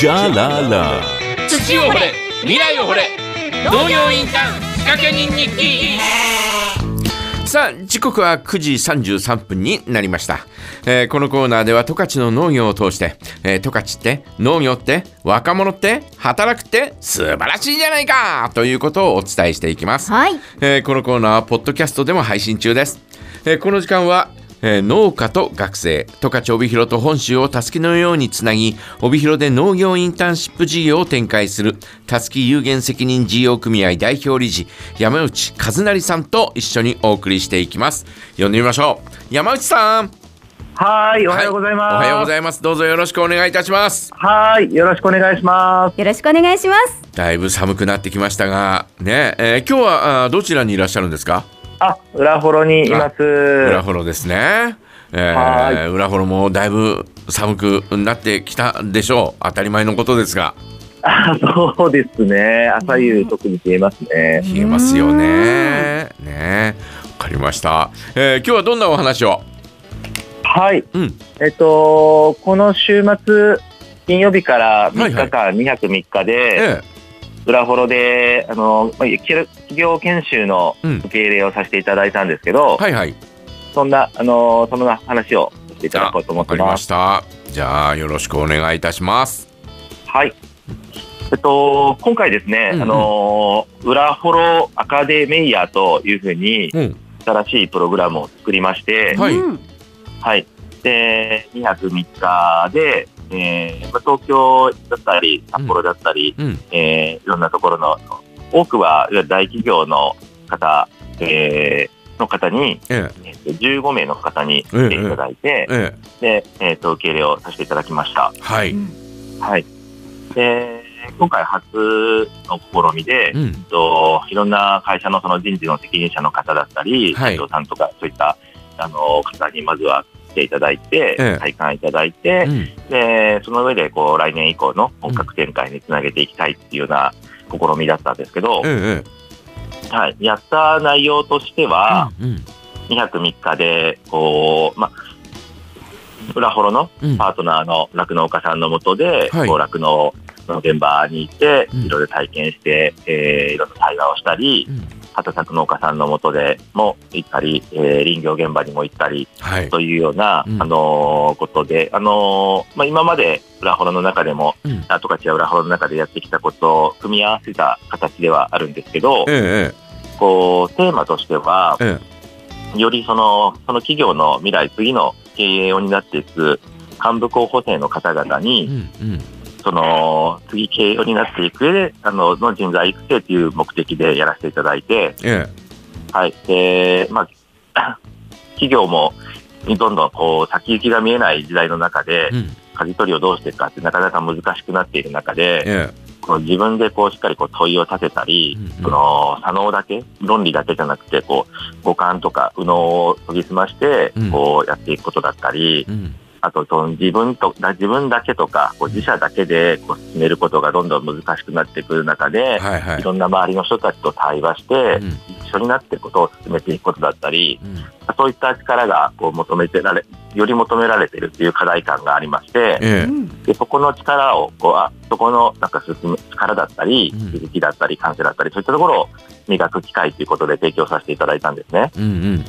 じゃらら土を掘れ未来を掘れ農業インターン仕掛け人日記。さあ時刻は9時33分になりました、えーこのコーナーでは十勝の農業を通してえー十勝って農業って若者って働くって素晴らしいじゃないかということをお伝えしていきます、はい。えーこのコーナーはポッドキャストでも配信中です、えーこの時間は、えー農家と学生十勝帯広と本州をたすきのようにつなぎ帯広で農業インターンシップ事業を展開するたすき有限責任事業組合代表理事山内和成さんと一緒にお送りしていきます呼んでみましょう山内さんはい、おはようございます。おはようございますどうぞよろしくお願いいたしますはい、よろしくお願いします。よろしくお願いします。だいぶ寒くなってきましたがね、えー今日はあーどちらにいらっしゃるんですか？あ、裏幌にいます。裏幌ですね。えはー、裏幌もだいぶ寒くなってきたでしょう。当たり前のことですが、あ、そうですね。朝夕特に冷えますね。冷えますよね。ねわかりました、えー今日はどんなお話を？はい、うん。えっと、この週末、金曜日から3日間、2泊3日で、え裏幌で、あの、まあ企業研修のうん受け入れをさせていただいたんですけど、はいはい。そんな、あの、そんな話をさせていただこうと思わかりまってます。した。じゃあ、よろしくお願いいたします。はい。えっと、今回ですね、うんうんあの、裏幌アカデメイヤーというふうに、うん。新しいプログラムを作りまして、はいうんはい。で、2泊3日で、えーまあ東京だったり、札幌だったり、うん。えーいろんなところの、多くはいわゆる大企業の方、えーの方に、ええーと15名の方に来ていただいてえ、えで、えーと、受け入れをさせていただきました。えはい。はい。で、今回初の試みで、うんえっ。と、いろんな会社のその人事の責任者の方だったり、はい社長さんとか、そういった、あの、方にまずは来ていただいて、ええ体感いただいて、うん。で、その上で、こう、来年以降の本格展開につなげていきたいっていうような試みだったんですけど、ええはい。やった内容としてえは、えうん。2泊3日で、こう、まあ、裏幌のうん。パートナーの酪農家さんのもとで、酪農の現場に行って、うんいろいろ体験して、えーいろんな対話をしたり、うん畑作農家さんのもとでも行ったり、えー林業現場にも行ったりはい。というような、うんあのーことで、あのーまあ、今まで裏幌の中でも、うんあ十勝や裏幌の中でやってきたことを組み合わせた形ではあるんですけど、えこう、テーマとしては、えええよりその、その企業の未来、次の経営を担っていく幹部候補生の方々えに、うん。うん。その、次経営を担っていく上で、あの、の人材育成という目的でやらせていただいて、えはい。で、まあ、企業も、どんどんこう、先行きが見えない時代の中でえ。う、ん。舵取りをどうしていくかってなかなか難しくなっている中で、えこう自分でこうしっかりこう問いを立てたり、うんうんその左脳だけ、論理だけじゃなくて、こう五感とか右脳を研ぎ澄ましてうん、こうやっていくことだったり、え。うん。あとその自分とだ自分だけとか、こう自社だけでこう進めることがどんどん難しくなってくる中で、はいはいい。ろんな周りの人たちと対話して、うん一緒になってことを進めていくことだったり、うん。そういった力がこう求めてられ、より求められているという課題感がありまして、ええ。でそこの力をこうあそこのなんか進む力だったりうん気づきだったり感性だったりそういったところを磨く機会ということで提供させていただいたんですね。うんうん。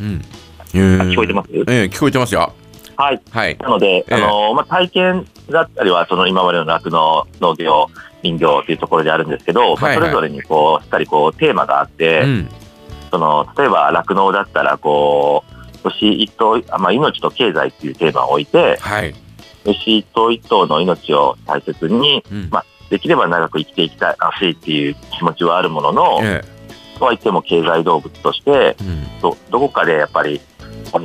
うん。聞こえてます？ええ、聞こえてますよ。はい。はい。なので、ええあのまあ、体験だったりはその今までの酪農農業林業というところであるんですけど、まあ、はいはいそれぞれにこうしっかりこうテーマがあって、うん。その例えば酪農だったらこう牛一頭、あまあ、命と経済っていうテーマを置いてはい。牛一頭一頭の命を大切にうん。まできれば長く生きていきたいらしいっていう気持ちはあるものの、えとはいっても経済動物としてえ。うん。どどこかでやっぱり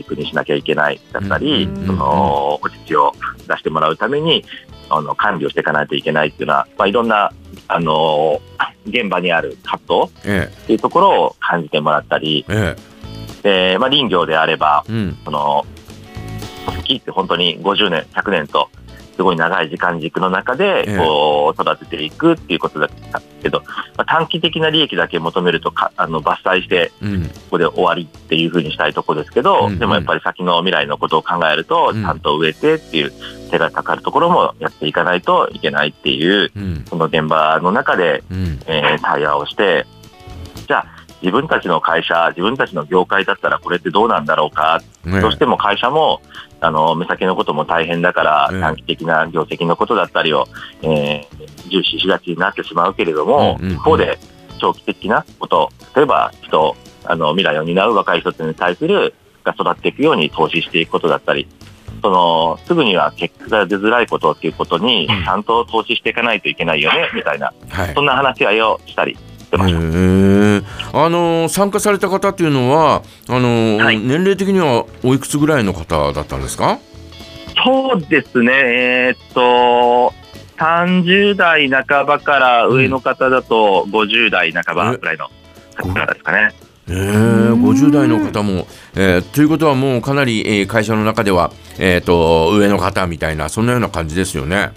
お肉にしなきゃいけないだったり、うんそのお乳を出してもらうためにあの管理をしていかないといけないっていうのは、まあ、いろんなあの現場にある葛藤えっていうところを感じてもらったり、え。えでまあ、林業であればえ。うん。その好きって本当に50年100年とすごい長い時間軸の中でええ。こう育てていくっていうことだったけど、まあ、短期的な利益だけ求めるとかあの伐採してうん。ここで終わりっていうふうにしたいところですけど、うん。うんでもやっぱり先の未来のことを考えると、うん。ちゃんと植えてっていう手がかかるところもやっていかないといけないっていう、うん。その現場の中で、うん。えー対話をして、じゃあ自分たちの会社、自分たちの業界だったらこれってどうなんだろうか、ねどうしても会社もあの目先のことも大変だから、うん短期的な業績のことだったりを、えー重視しがちになってしまうけれども、一方で長期的なこと、例えば人、あの未来を担う若い人たちに対するが育っていくように投資していくことだったり、そのすぐには結果が出づらいことっていうことに、ちうん。ゃんと投資していかないといけないよね、みたいな、はい。そんな話し合いをしたりしてまあの参加された方っていうのはあの、はい。年齢的にはおいくつぐらいの方だったんですか？そうですね、えーっと、30代半ばから上の方だと50代半ばぐらいの方ですかね。えー、50代の方も、えーということはもうかなり、えー会社の中では、えー、と上の方みたいなそんなような感じですよね。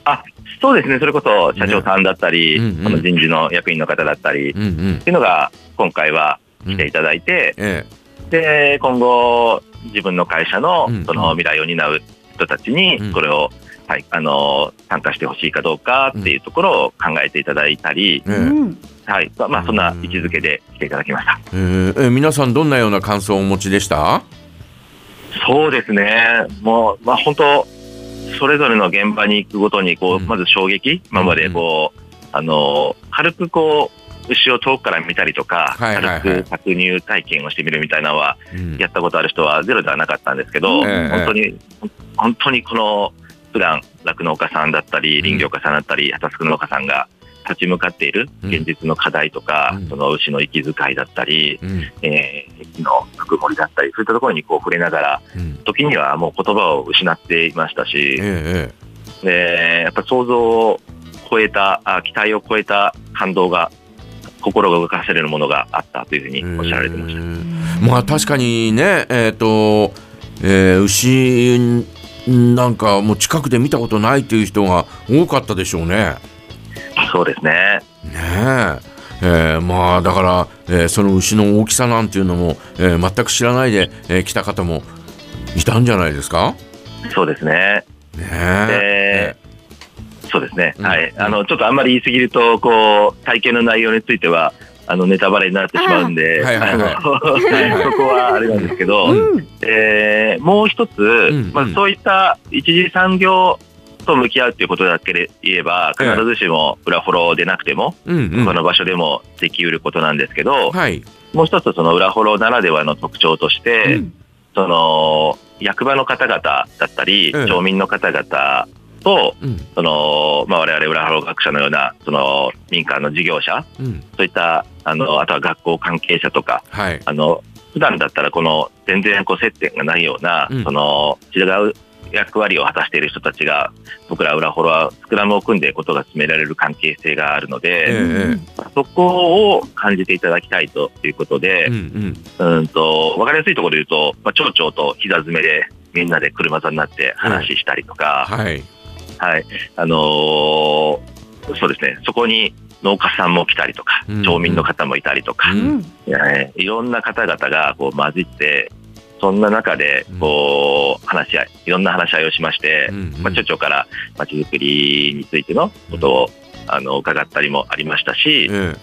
そうですね、それこそ社長さんだったり、うんうん。その人事の役員の方だったり、っうんうん。ていうのが今回はうん。来ていただいて、えで、今後、自分の会社のうんその未来を担う人たちにうん、これを、はい、あの、参加してほしいかどうかっていうところを考えていただいたり、えええ。うん。はい、まあまあ、そんな位置づけで来ていただきました。えーえー皆さんどんなような感想をお持ちでした？そうですね、もう、まあ、本当、それぞれの現場に行くごとにこう、うん。まず衝撃、今までこう、あの軽くこう、牛を遠くから見たりとか、軽く搾乳体験をしてみるみたいなのは、うん。やったことある人はゼロではなかったんですけど、ええ。本当に、本当にこの、普段酪農家さんだったり、林業家さんだったり、畑作農家さんが立ち向かっている現実の課題とか、うん。その牛の息遣いだったり、うん。えー、木のぬくもりだったり、そういったところにこう触れながら、うん。時にはもう言葉を失っていましたえし、ええ。でやっぱ想像を超えた、あ期待を超えた感動が、心が動かせるものがあったというふうにえおっしゃられてました。えーまあ確かにねえっ、と、えー牛なんかもう近くで見たことないという人が多かったでしょうね。そうですね。ねえ。えーまあだから、えーその牛の大きさなんていうのも、えー全く知らないで、えー来た方もいたんじゃないですか？そうですね。ねえ。そうですね。うん。はい。あの、ちょっとあんまり言い過ぎると、こう、体験の内容については、あの、ネタバレになってしまうんで、あはいはいはい。そこはあれなんですけど、うん。えーもう一つ、んうん。まあ、そういった一次産業と向き合うということだけで言えば、ええ。必ずしも裏フォローでなくても、うんうん。他の場所でもできうることなんですけど、はい。もう一つその裏フォローならではの特徴として、うん。その役場の方々だったり、ええ。町民の方々と、うん。そのまあ、我々裏フォロー学者のようなその民間の事業者、うん。そういったあのあとは学校関係者とか、はい。あの普段だったらこの全然こう接点がないような、うん。その違う役割を果たしている人たちが僕ら裏フォロワースクラムを組んでことが進められる関係性があるので、ええそこを感じていただきたいということで、うんうん。うんと分かりやすいところで言うと、まあ、町長と膝詰めでみんなで車座になって話したりとか、はい。はい。あのーそうですね、そこに農家さんも来たりとか、うん。町民の方もいたりとか、うん。えーいろんな方々がこう混じって、そんな中でこう話し合い、いろんな話し合いをしまして、うんうん。まあ、町長からまちづくりについてのことを、あの伺ったりもありましたし、え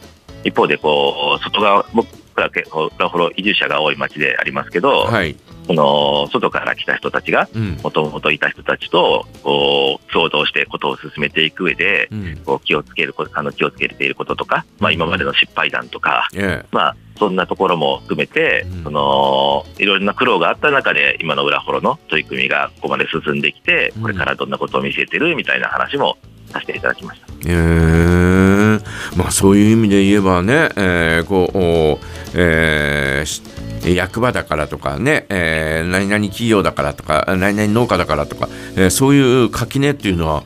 一方でこう外側、僕らフォロ移住者が多い町でありますけえど、はいその外から来た人たちが、うん。もともといた人たちとこう共同してことを進めていく上で、うん。こう気をつけることあの気をつけていることとか、まあ、今までの失敗談とか、えまあ、そんなところも含めて、うん。そのいろいろな苦労があった中で今の裏フォロの取り組みがここまで進んできてうん。これからどんなことを見せてるみたいな話もさせていただきました。ええ。まあそういう意味で言えばね、えーこう、おえーし役場だからとかね、えー何々企業だからとか何々農家だからとか、えーそういう垣根っていうのは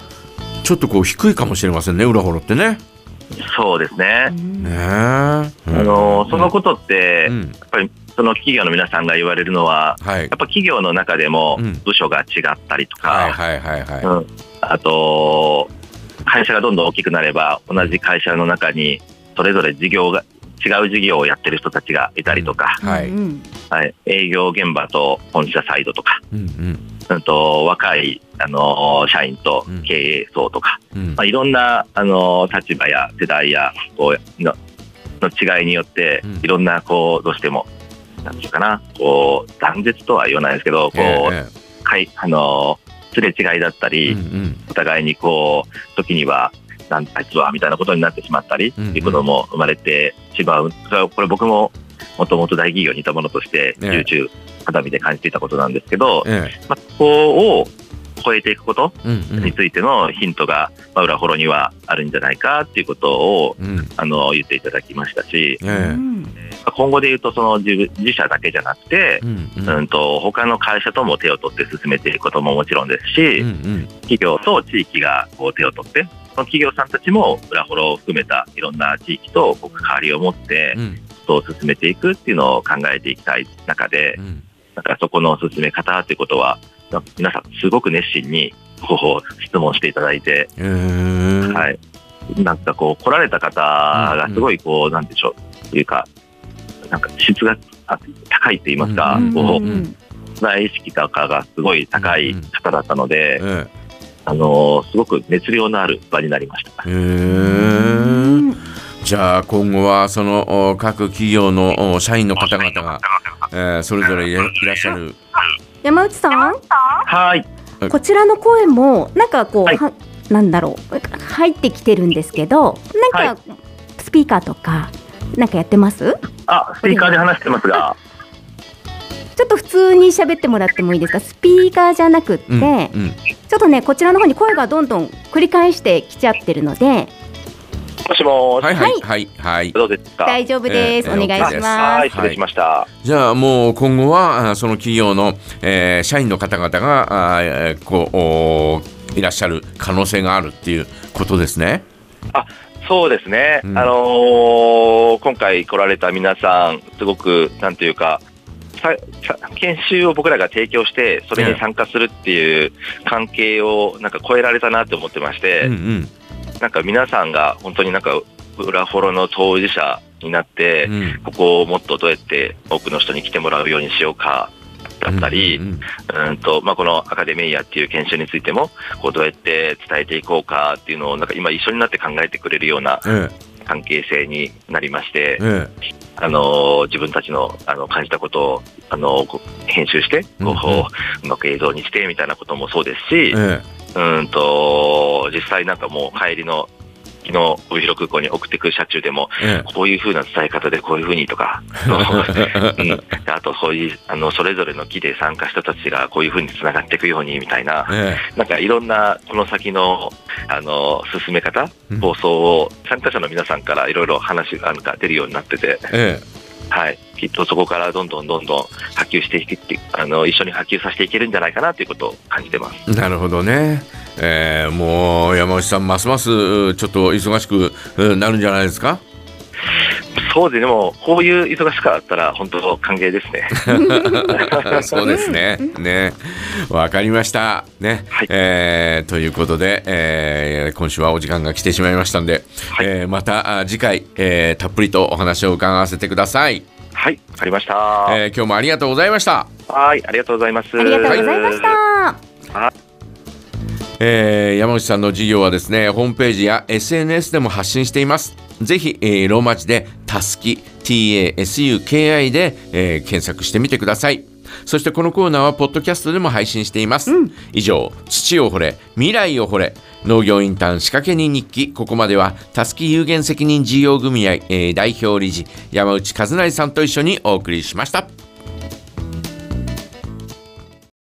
ちょっとこう低いかもしれませんね裏幌ってね。そうですね、ねえ。あのそのことって、うん。やっぱりその企業の皆さんが言われるのははい。やっぱ企業の中でもうん。部署が違ったりとか、はいはいはいはい。うん。あと、会社がどんどん大きくなれば、同じ会社の中に、それぞれ事業が、違う事業をやってる人たちがいたりとか、はいうん。はい、営業現場と本社サイドとか、うんうん。うんと若い、あのー社員と経営層とか、うん。まあ、いろんな、あのー立場や世代やこうのの違いによってうん、いろんなこうどうしても、なんていうかな、こう断絶とは言わないですけど、こう、えかいあのーすれ違いだったえり、うんうん。お互いにこう時には、なんあいつはみたいなことになってしまったり、うんうん。っていうことも生まれてしまう、それはこれ僕ももともと大企業にいたものとして、ええ。YouTube 肌身で感じていたことなんですけど、えまあ、ここを超えていくことについてのヒントが、まあ、裏フォロにはあるんじゃないかっていうことをうん。あの言っていただきましたし、えうえ。んまあ今後で言うとその自分自社だけじゃなくて、うんうん。うん、と他の会社とも手を取って進めていくことももちろんですし、うんうん。企業と地域がこう手を取って、その企業さんたちも裏フォロを含めたいろんな地域と関わりを持って、うん。どう進めていくっていうのを考えていきたい中で、うん。なんかそこの進め方っていうことは、皆さんすごく熱心にこう質問していただいて、ええはい。なんかこう来られた方がすごいこう、なんでしょう、っていうか、なんか質があ高いって言いますか、うん。こうん。う、内意識とかがすごい高い方だったので、えあのすごく熱量のある場になりました。えへえじゃあ今後はそのお各企業のお社員の方々が、えーそれぞれいらっしゃる。山内さん？はい。こちらの声もなんかこう、はい。はなんだろう入ってきてるんですけどなんか、スピーカーとかなんかやってます？あ、スピーカーで話してますが、ちょっと普通に喋ってもらってもいいですか？スピーカーじゃなくって、うんうん。ちょっとねこちらの方に声がどんどん繰り返してきちゃってるので。もしもーし、はいはいはい。はいどうですか？大丈夫です、えーお願いします、はい、失礼しました。じゃあもう今後はあその企業の、えー社員の方々があーえーこういらっしゃる可能性があるっていうことですね。そうですね、うん。あのー今回来られた皆さん、すごく、なんていうか、研修を僕らが提供して、それに参加するっていう関係をなんか超えられたなって思ってまして、うんうん。なんか皆さんが本当になんか、裏フォロの当事者になって、うん。ここをもっとどうやって多くの人に来てもらうようにしようかだったり、うんうんとまあ、このアカデミーヤっていう研修についてもこうどうやって伝えていこうかっていうのをなんか今一緒になって考えてくれるようなえ関係性になりましてえ、え。あの自分たちのあの感じたことをあの編集してこう、うん。うんうまく映像にしてみたいなこともそうですしえ、え。うんと実際なんかもう帰りの昨日帯広空港に送ってくる車中でもえこういう風な伝え方でこういう風にとか、うん、あとそういうあのそれぞれの木で参加した人たちがこういう風につながっていくようにみたいな、えなんかいろんなこの先のあの進め方、放送を参加者の皆さんからいろいろ話がなんか出るようになってて、はい、きっとそこからどんどんどんどん波及していってあの一緒に波及させていけるんじゃないかなということを感じてます。なるほどね。ええもう山内さんますますちょっと忙しくうんなるんじゃないですか？そうででもこういう忙しかったら本当歓迎ですね。そうですね。ね。わかりました。ね。はいえーということで、えー今週はお時間が来てしまいましたんで、はいえーまたあ次回、えーたっぷりとお話を伺わせてください。はい、わかりました。えー今日もありがとうございました。はい、ありがとうございます。ありがとうございました、えー山内さんの事業はですね、ホームページや SNS でも発信しています。ぜひ、えーローマ字でたすき TASUKI で、えー検索してみてください。そしてこのコーナーはポッドキャストでも配信しています。以上、土を掘れ、未来を掘れ、農業インターン仕掛け人日記、ここまではたすき有限責任事業組合、えー代表理事山内和成さんと一緒にお送りしました。